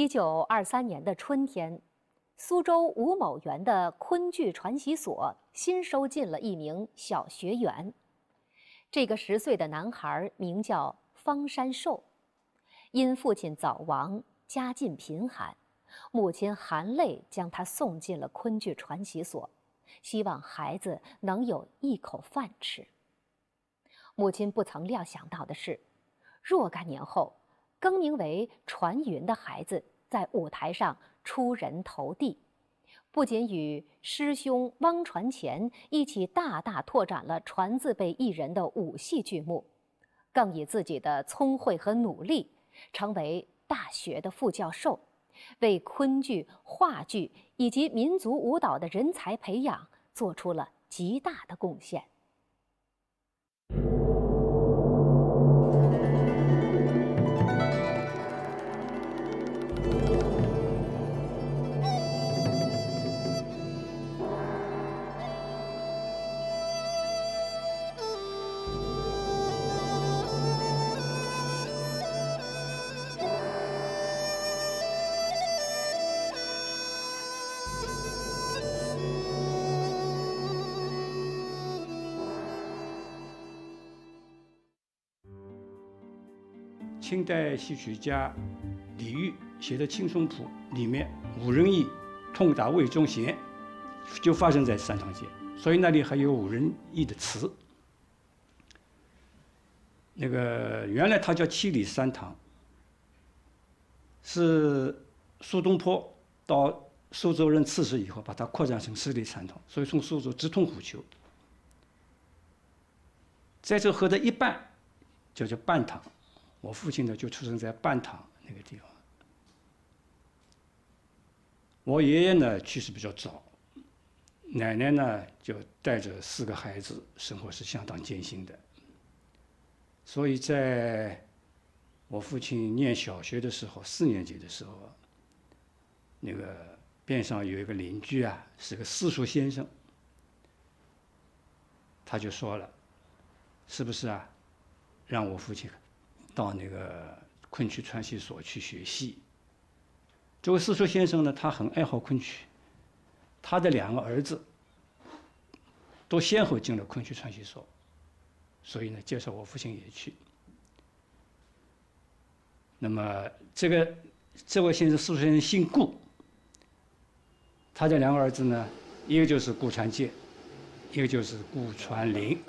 一九二三年的春天，苏州吴某园的昆剧传习所新收进了一名小学员。这个十岁的男孩名叫方山寿，因父亲早亡，家境贫寒，母亲含泪将他送进了昆剧传习所，希望孩子能有一口饭吃。母亲不曾料想到的是，若干年后。更名为传云的孩子在舞台上出人头地，不仅与师兄汪传前一起大大拓展了传字辈艺人的武戏剧目，更以自己的聪慧和努力，成为大学的副教授，为昆剧、话剧以及民族舞蹈的人才培养做出了极大的贡献。清代戏曲家李煜写的《青松谱》里面，五人义痛打魏忠贤，就发生在三堂街，所以那里还有五人义的词。那个原来它叫七里三堂，是苏东坡到苏州任刺史以后，把它扩展成十里三堂，所以从苏州直通虎丘，在这河的一半就叫半堂。我父亲呢，就出生在半塘那个地方。我爷爷呢去世比较早，奶奶呢就带着四个孩子，生活是相当艰辛的。所以在我父亲念小学的时候，四年级的时候，那个边上有一个邻居啊，是个私塾先生，他就说了：“是不是啊？让我父亲。”到那个昆曲传习所去学戏。这位四叔先生呢，他很爱好昆曲，他的两个儿子都先后进了昆曲传习所，所以呢，介绍我父亲也去。那么这个这位先生，四叔先生姓顾，他的两个儿子呢，一个就是顾传介，一个就是顾传林。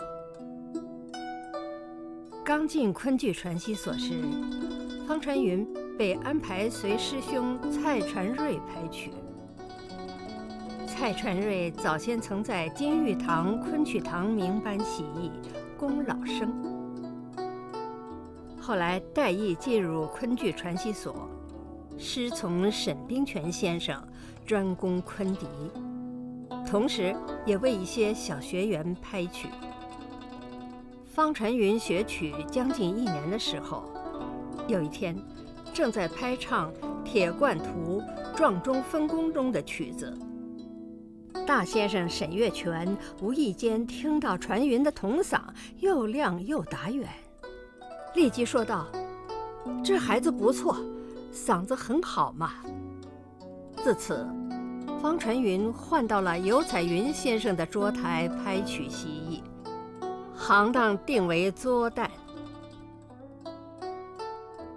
刚进昆剧传习所时，方传云被安排随师兄蔡传瑞拍曲。蔡传瑞早先曾在金玉堂昆曲堂名班起艺，功老生。后来戴艺进入昆剧传习所，师从沈冰泉先生，专攻昆笛，同时也为一些小学员拍曲。方传云学曲将近一年的时候，有一天，正在拍唱《铁罐图》撞钟分工中的曲子，大先生沈月泉无意间听到传云的童嗓又亮又打远，立即说道：“这孩子不错，嗓子很好嘛。”自此，方传云换到了尤彩云先生的桌台拍曲习艺。行当定为作旦。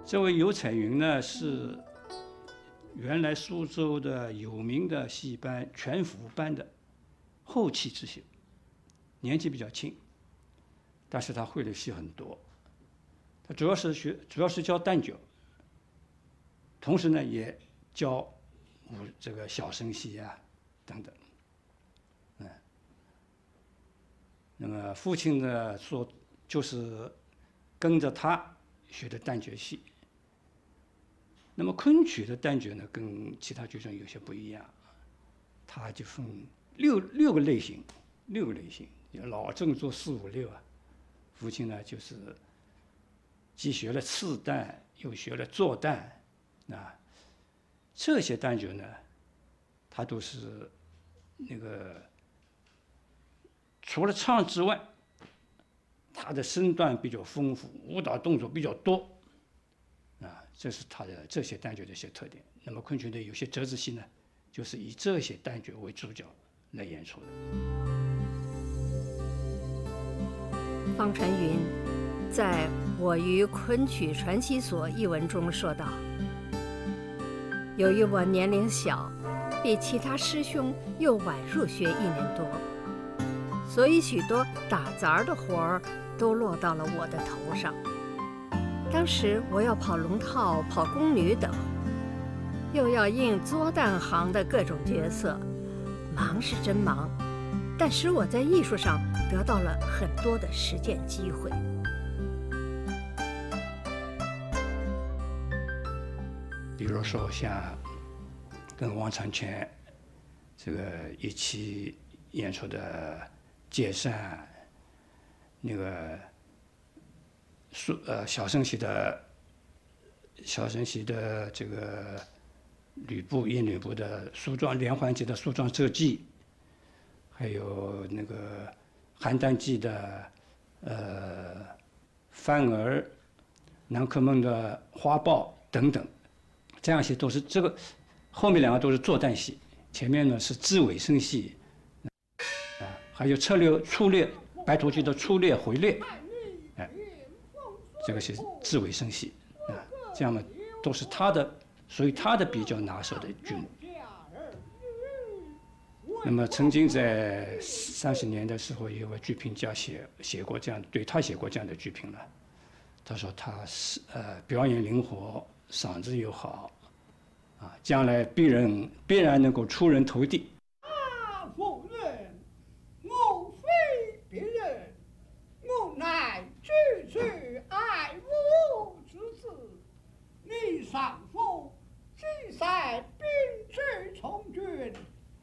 这位尤彩云呢，是原来苏州的有名的戏班全福班的后起之秀，年纪比较轻，但是他会的戏很多。他主要是学，主要是教旦角，同时呢也教武这个小生戏啊等等。那么父亲呢说，就是跟着他学的旦角戏。那么昆曲的旦角呢，跟其他剧种有些不一样，它就分六六个类型，六个类型，老正做四五六啊。父亲呢就是既学了次旦，又学了坐旦，啊，这些旦角呢，他都是那个。除了唱之外，他的身段比较丰富，舞蹈动作比较多，啊，这是他的这些旦角的一些特点。那么昆曲的有些折子戏呢，就是以这些旦角为主角来演出的。方传云在我于昆曲传习所一文中说道：“由于我年龄小，比其他师兄又晚入学一年多，所以许多打杂的活儿都落到了我的头上。当时我要跑龙套、跑宫女等，又要应作旦行的各种角色，忙是真忙，但使我在艺术上得到了很多的实践机会。”比如说像跟王长全这个一起演出的《解散》，那个苏呃小生戏的小生戏的这个吕布演吕布的梳妆连环计的梳妆设计，还有那个邯郸记的呃范儿、南柯梦的花豹等等。这样戏都是这个，后面两个都是作旦戏，前面呢是自尾声戏，还有策略粗略，白头记的粗略回略，哎，这个是自为生息，啊，这样嘛都是他的，属于他的比较拿手的剧目。那么曾经在三十年的时候，有位剧评家写写过这样，对他写过这样的剧评了，他说他是呃表演灵活，嗓子又好。啊，将来必然必然能够出人头地。啊，夫人，我非别人，我乃句句爱我之子。丈夫既在兵至从军，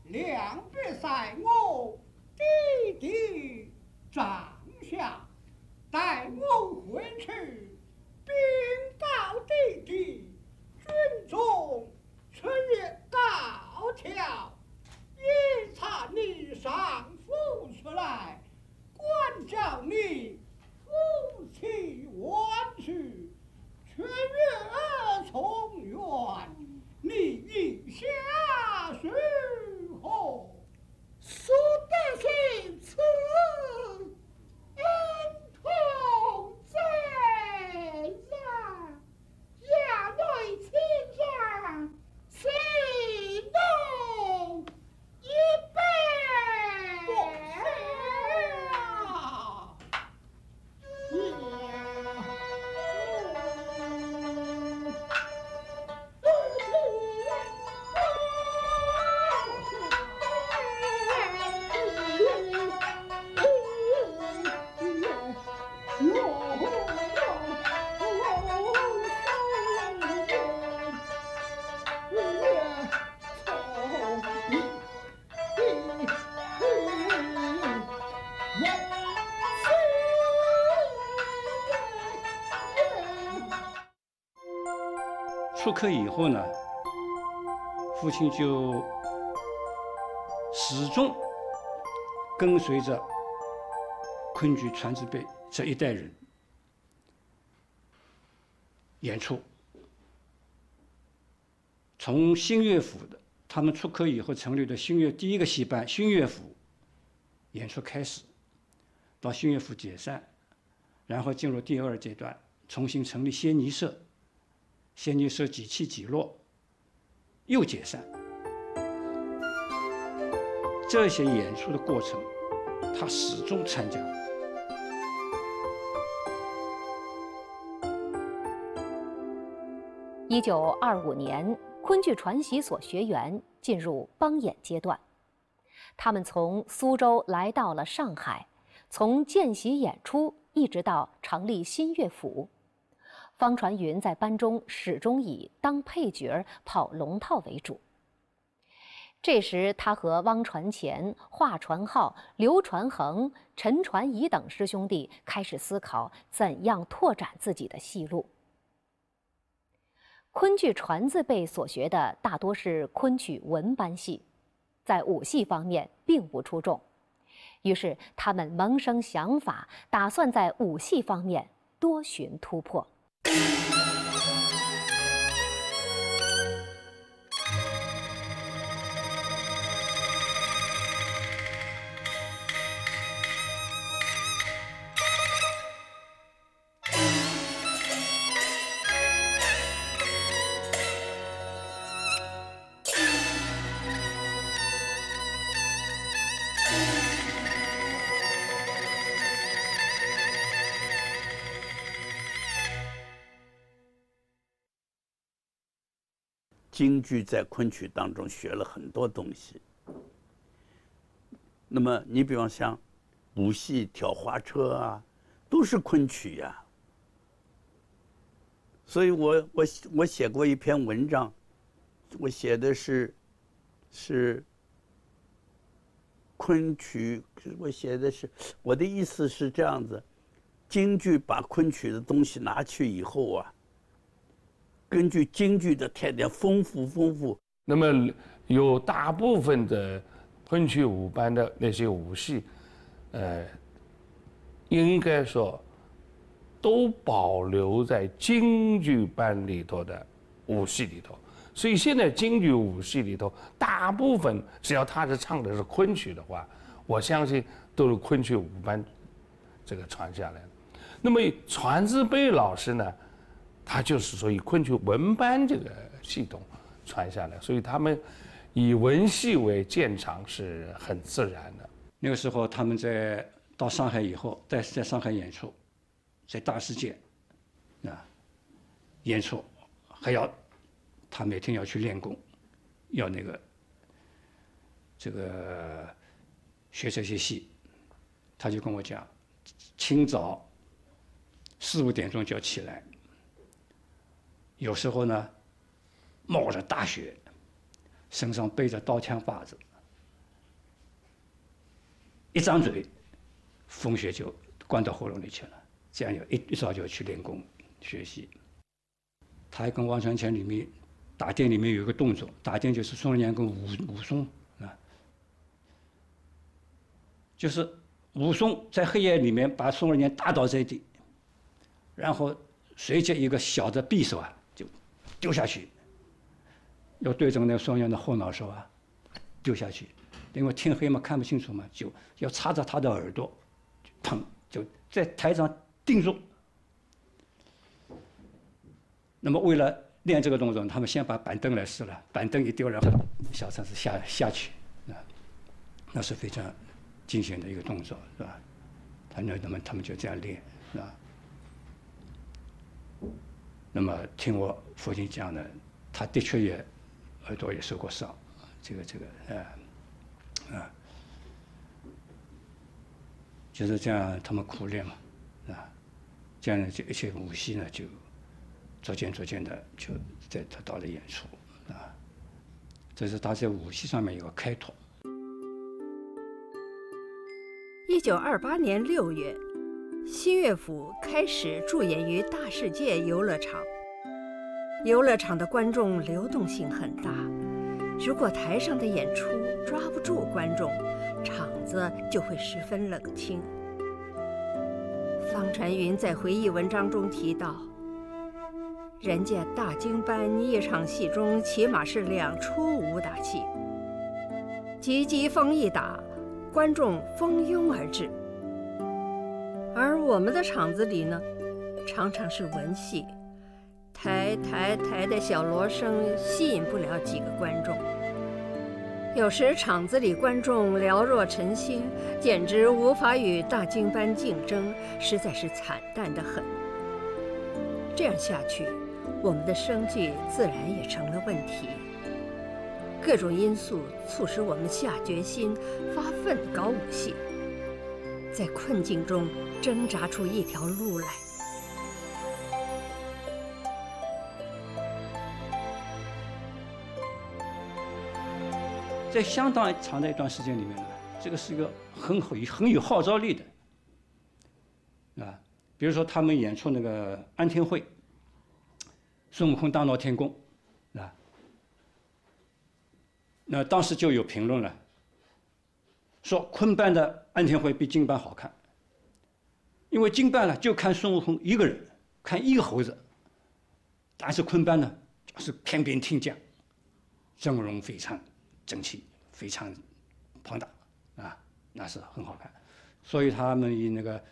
两必在我弟弟帐下，待我回去，禀告弟弟，军中。春月高挑，一查你上父出来，管教你夫妻出科以后呢，父亲就始终跟随着昆剧传字辈这一代人演出。从新乐府的他们出科以后成立的新乐第一个戏班新乐府演出开始，到新乐府解散，然后进入第二阶段，重新成立仙尼社。仙女社几起几落，又解散。这些演出的过程，他始终参加。一九二五年，昆剧传习所学员进入帮演阶段，他们从苏州来到了上海，从见习演出一直到成立新乐府。方传云在班中始终以当配角、跑龙套为主。这时，他和汪传前、华传浩、刘传恒、陈传仪等师兄弟开始思考怎样拓展自己的戏路。昆剧传字辈所学的大多是昆曲文班戏，在武戏方面并不出众，于是他们萌生想法，打算在武戏方面多寻突破。Thank you. 京剧在昆曲当中学了很多东西。那么你比方像武戏、挑花车啊，都是昆曲呀。所以我我我写过一篇文章，我写的是是昆曲，我写的是我的意思是这样子：京剧把昆曲的东西拿去以后啊，根据京剧的特点丰富丰富。那么有大部分的昆曲舞班的那些武戏，呃，应该说。都保留在京剧班里头的武戏里头，所以现在京剧武戏里头，大部分只要他是唱的是昆曲的话，我相信都是昆曲舞班这个传下来的。那么传字辈老师呢，他就是说以昆曲文班这个系统传下来，所以他们以文戏为建长是很自然的。那个时候他们在到上海以后，在在上海演出。在大世界，啊，演出还要他每天要去练功，要那个这个学这些戏，他就跟我讲，清早四五点钟就要起来，有时候呢冒着大雪，身上背着刀枪把子，一张嘴，风雪就灌到喉咙里去了。这样就一一早就去练功学习。他还跟王传乾里面打电里面有一个动作，打电就是宋二娘跟武武松啊，就是武松在黑夜里面把宋二娘打倒在地，然后随即一个小的匕首啊丢下去，要对准那个宋二娘的后脑勺啊丢下去，因为天黑嘛看不清楚嘛，就要插着他的耳朵，砰就在台上。定住。那么为了练这个动作，他们先把板凳来试了，板凳一丢，然后小铲子下下去，啊，那是非常惊险的一个动作，是吧？他那那么他们就这样练，是吧？那么听我父亲讲呢，他的确也耳朵也受过伤，这个这个，呃，啊，就是这样，他们苦练嘛。啊这样呢，这一些武戏呢，就逐渐逐渐的就在得到了演出啊。这是他在武戏上面有个开拓。一九二八年六月，新乐府开始驻演于大世界游乐场。游乐场的观众流动性很大，如果台上的演出抓不住观众，场子就会十分冷清。方传云在回忆文章中提到：“人家大京班一场戏中起码是两出武打戏，急急风一打，观众蜂拥而至；我们的场子里呢，常常是文戏，抬抬抬的小锣声吸引不了几个观众。”有时场子里观众寥若晨星，简直无法与大京班竞争，实在是惨淡的很。这样下去，我们的生计自然也成了问题。各种因素促使我们下决心发奋搞武戏，在困境中挣扎出一条路来。在相当长的一段时间里面呢，这个是一个很好、很有号召力的，啊，比如说他们演出那个安天会，孙悟空大闹天宫，啊，那当时就有评论了，说昆班的安天会比京班好看，因为京班呢就看孙悟空一个人，看一个猴子，但是昆班呢就是天兵天将，阵容非常。整齐非常庞大啊，那是很好看，所以他们以那个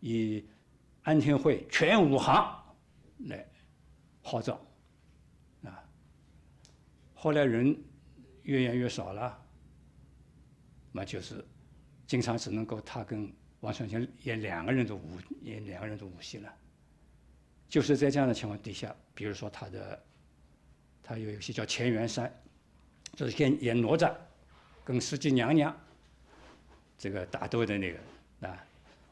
以安天会全武行来号召啊。后来人越演越少了，那就是经常只能够他跟王传君演两个人的武演两个人的武戏了。就是在这样的情况底下，比如说他的他有一些叫乾元山，就是演演哪吒跟石矶娘娘这个打斗的那个啊。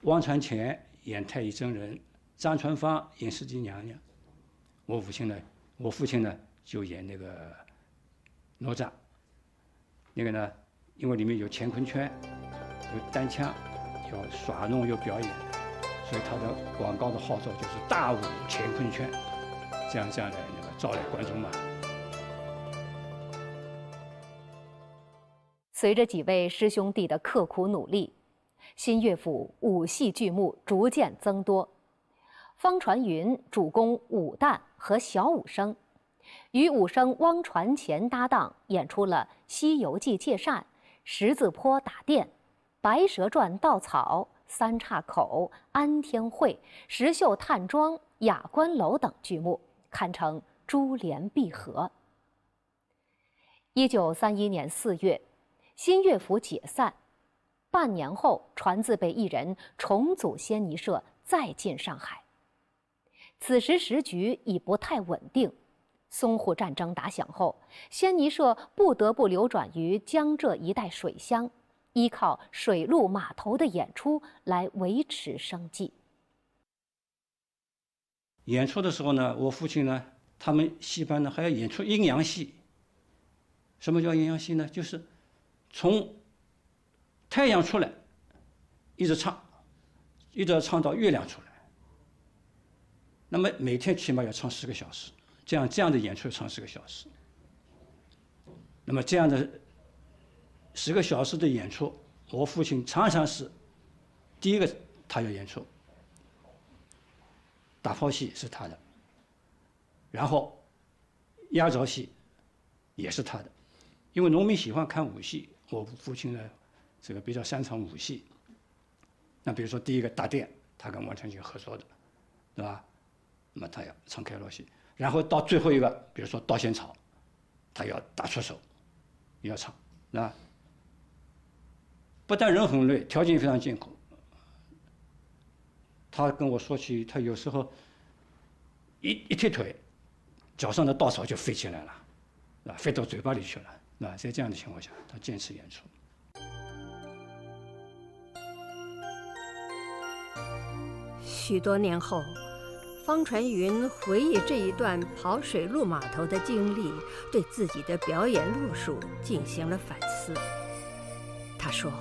汪传前演太乙真人，张传芳演石矶娘娘，我父亲呢，我父亲呢就演那个哪吒。那个呢，因为里面有乾坤圈，有单枪，有耍弄，有表演，所以他的广告的号召就是“大武乾坤圈”，这样这样来那个招来观众嘛。随着几位师兄弟的刻苦努力，新乐府武戏剧目逐渐增多。方传云主攻武旦和小武生，与武生汪传前搭档演出了《西游记》借扇、《十字坡打店》、《白蛇传》稻草、三岔口、安天会、石秀探庄、雅观楼等剧目，堪称珠联璧合。一九三一年四月。新乐府解散，半年后，传字辈艺人重组仙尼社，再进上海。此时时局已不太稳定，淞沪战争打响后，仙尼社不得不流转于江浙一带水乡，依靠水陆码头的演出来维持生计。演出的时候呢，我父亲呢，他们戏班呢还要演出阴阳戏。什么叫阴阳戏呢？就是。从太阳出来，一直唱，一直要唱到月亮出来。那么每天起码要唱十个小时，这样这样的演出唱十个小时。那么这样的十个小时的演出，我父亲常常是第一个他要演出，打炮戏是他的，然后压轴戏也是他的，因为农民喜欢看武戏。我父亲呢，这个比较擅长武戏。那比如说第一个打电，他跟王传君合作的，对吧？那么他要唱开锣戏，然后到最后一个，比如说刀仙草，他要打出手，要唱，啊？不但人很累，条件也非常艰苦。他跟我说起，他有时候一一踢腿，脚上的稻草就飞起来了，啊，飞到嘴巴里去了。那在这样的情况下，他坚持演出。许多年后，方传云回忆这一段跑水路码头的经历，对自己的表演路数进行了反思。他说：“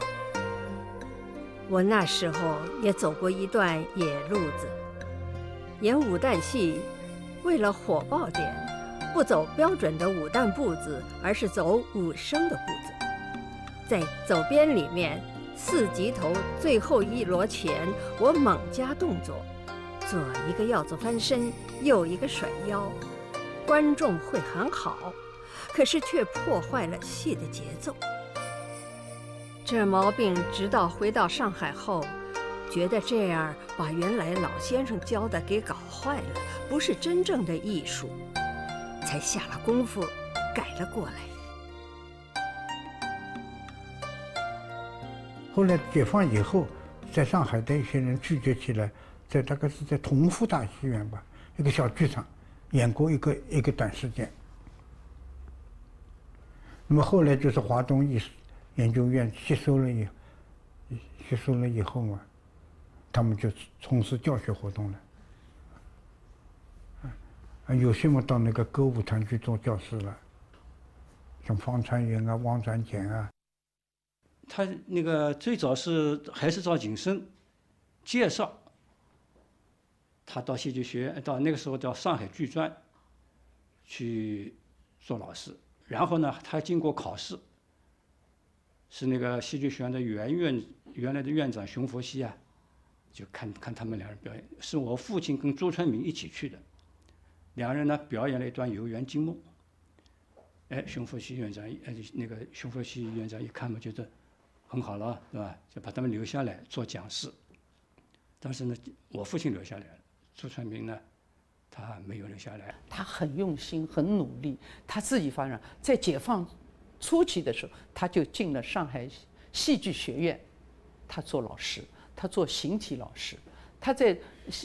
我那时候也走过一段野路子，演武旦戏，为了火爆点。”不走标准的武旦步子，而是走武生的步子。在走边里面，四级头最后一摞前，我猛加动作，左一个鹞子翻身，右一个甩腰，观众会很好，可是却破坏了戏的节奏。这毛病直到回到上海后，觉得这样把原来老先生教的给搞坏了，不是真正的艺术。才下了功夫，改了过来。后来解放以后，在上海的一些人聚集起来，在大概是在同福大戏院吧，一个小剧场，演过一个一个短时间。那么后来就是华东艺术研究院吸收了以吸收了以后嘛，他们就从事教学活动了。啊，有些嘛到那个歌舞团去做教师了，像方传云啊、汪传简啊。他那个最早是还是赵景生介绍，他到戏剧学院，到那个时候到上海剧专去做老师，然后呢，他经过考试，是那个戏剧学院的原院原来的院长熊佛熙啊，就看看他们两人表演，是我父亲跟朱春明一起去的。两人呢表演了一段《游园惊梦》，哎，熊福熙院长，呃，那个熊福熙院长一看嘛，觉得很好了，对吧？就把他们留下来做讲师。但是呢，我父亲留下来了，朱传明呢，他没有留下来。他很用心，很努力，他自己发展。在解放初期的时候，他就进了上海戏剧学院，他做老师，他做形体老师。他在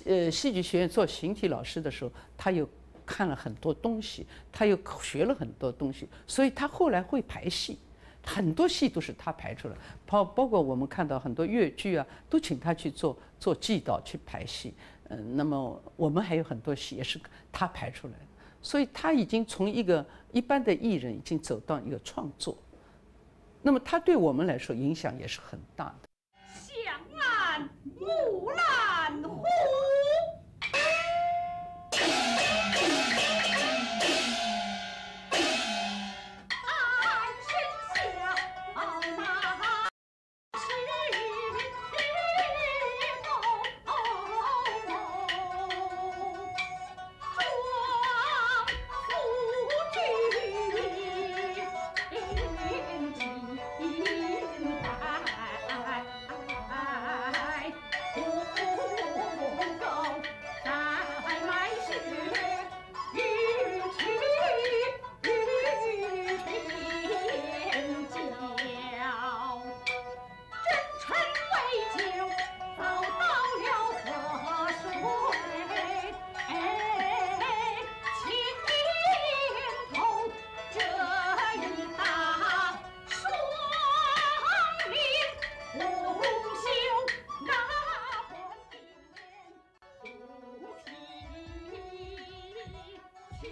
呃戏剧学院做形体老师的时候，他又。看了很多东西，他又学了很多东西，所以他后来会排戏，很多戏都是他排出来，包包括我们看到很多越剧啊，都请他去做做祭导去排戏。嗯，那么我们还有很多戏也是他排出来的，所以他已经从一个一般的艺人已经走到一个创作，那么他对我们来说影响也是很大的。向岸木兰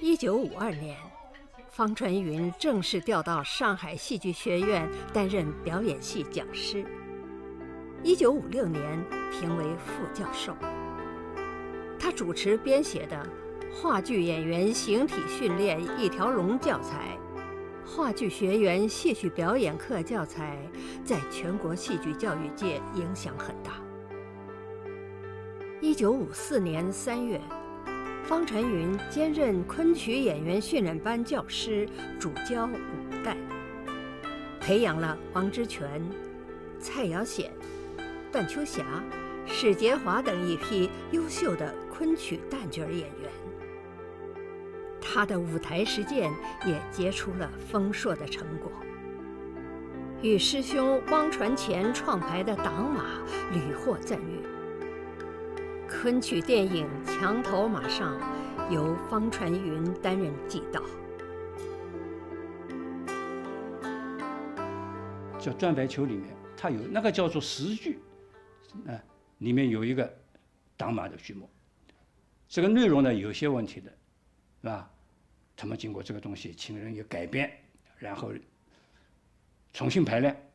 一九五二年，方传云正式调到上海戏剧学院担任表演系讲师。一九五六年评为副教授。他主持编写的《话剧演员形体训练一条龙》教材，《话剧学员戏曲表演课》教材，在全国戏剧教育界影响很大。一九五四年三月。方传云兼任昆曲演员训练班教师，主教五代，培养了王之权、蔡瑶显、段秋霞、史杰华等一批优秀的昆曲旦角演员。他的舞台实践也结出了丰硕的成果，与师兄汪传前创排的党马屡获赞誉。昆曲电影《墙头马》上，由方传云担任祭导。叫《转白球》里面，它有那个叫做十剧，啊，里面有一个挡马的剧目。这个内容呢有些问题的，是吧？他们经过这个东西，请人也改编，然后重新排练，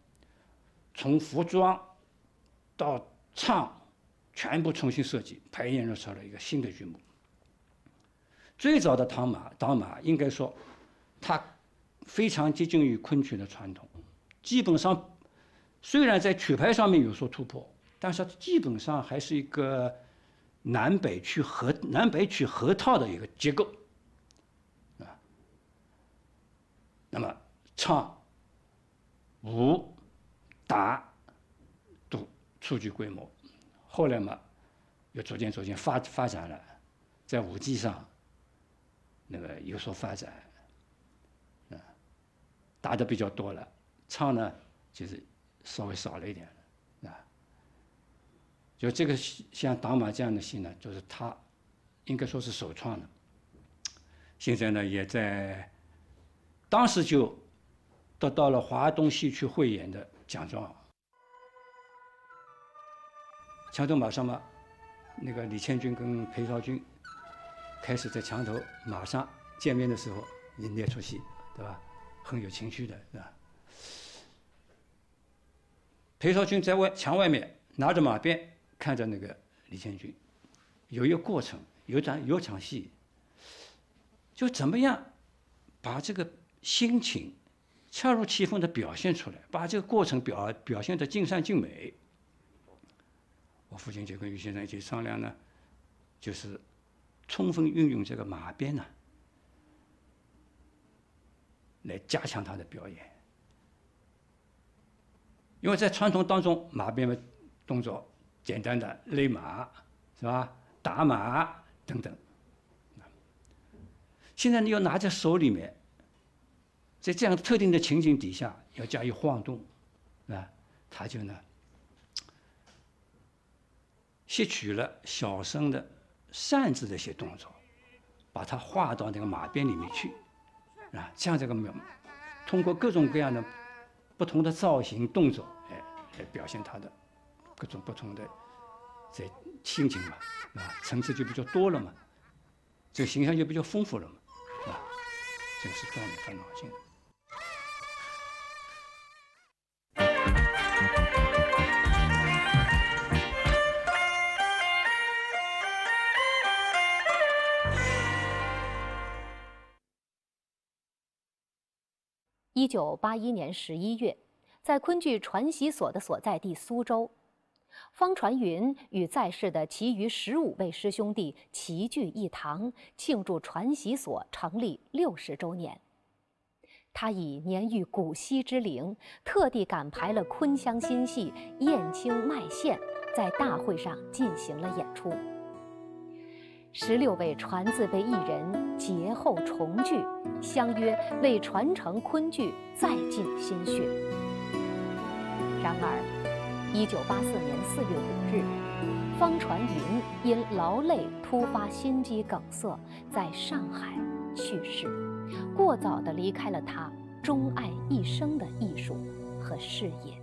从服装到唱。全部重新设计，排演出了一个新的剧目。最早的唐马党马应该说，它非常接近于昆曲的传统，基本上虽然在曲牌上面有所突破，但是基本上还是一个南北曲合南北曲合套的一个结构，啊。那么唱、武、打都初具规模。后来嘛，又逐渐逐渐发发展了，在武技上，那个有所发展，啊，打的比较多了，唱呢就是稍微少了一点了，啊，就这个像打马这样的戏呢，就是他应该说是首创的，现在呢也在当时就得到了华东戏曲汇演的奖状。墙头马上嘛，那个李千军跟裴少军开始在墙头马上见面的时候，演那出戏，对吧？很有情绪的，是吧？裴少军在外墙外面拿着马鞭看着那个李千军，有一个过程，有场有场戏，就怎么样把这个心情恰如其分的表现出来，把这个过程表表现的尽善尽美。我父亲就跟于先生一起商量呢，就是充分运用这个马鞭呢，来加强他的表演。因为在传统当中，马鞭的动作简单的勒马是吧？打马等等。现在你要拿在手里面，在这样特定的情景底下要加以晃动，啊，他就呢。吸取了小生的扇子的一些动作，把它画到那个马鞭里面去，啊，这样这个，通过各种各样的不同的造型动作，哎，来表现他的各种不同的这心情嘛，啊，层次就比较多了嘛，这个形象就比较丰富了嘛，啊，这个是状元翻脑筋。一九八一年十一月，在昆剧传习所的所在地苏州，方传云与在世的其余十五位师兄弟齐聚一堂，庆祝传习所成立六十周年。他以年逾古稀之龄，特地赶排了昆腔新戏《燕青麦线》，在大会上进行了演出。十六位传字辈艺人节后重聚，相约为传承昆剧再尽心血。然而，一九八四年四月五日，方传云因劳累突发心肌梗塞，在上海去世，过早地离开了他钟爱一生的艺术和事业。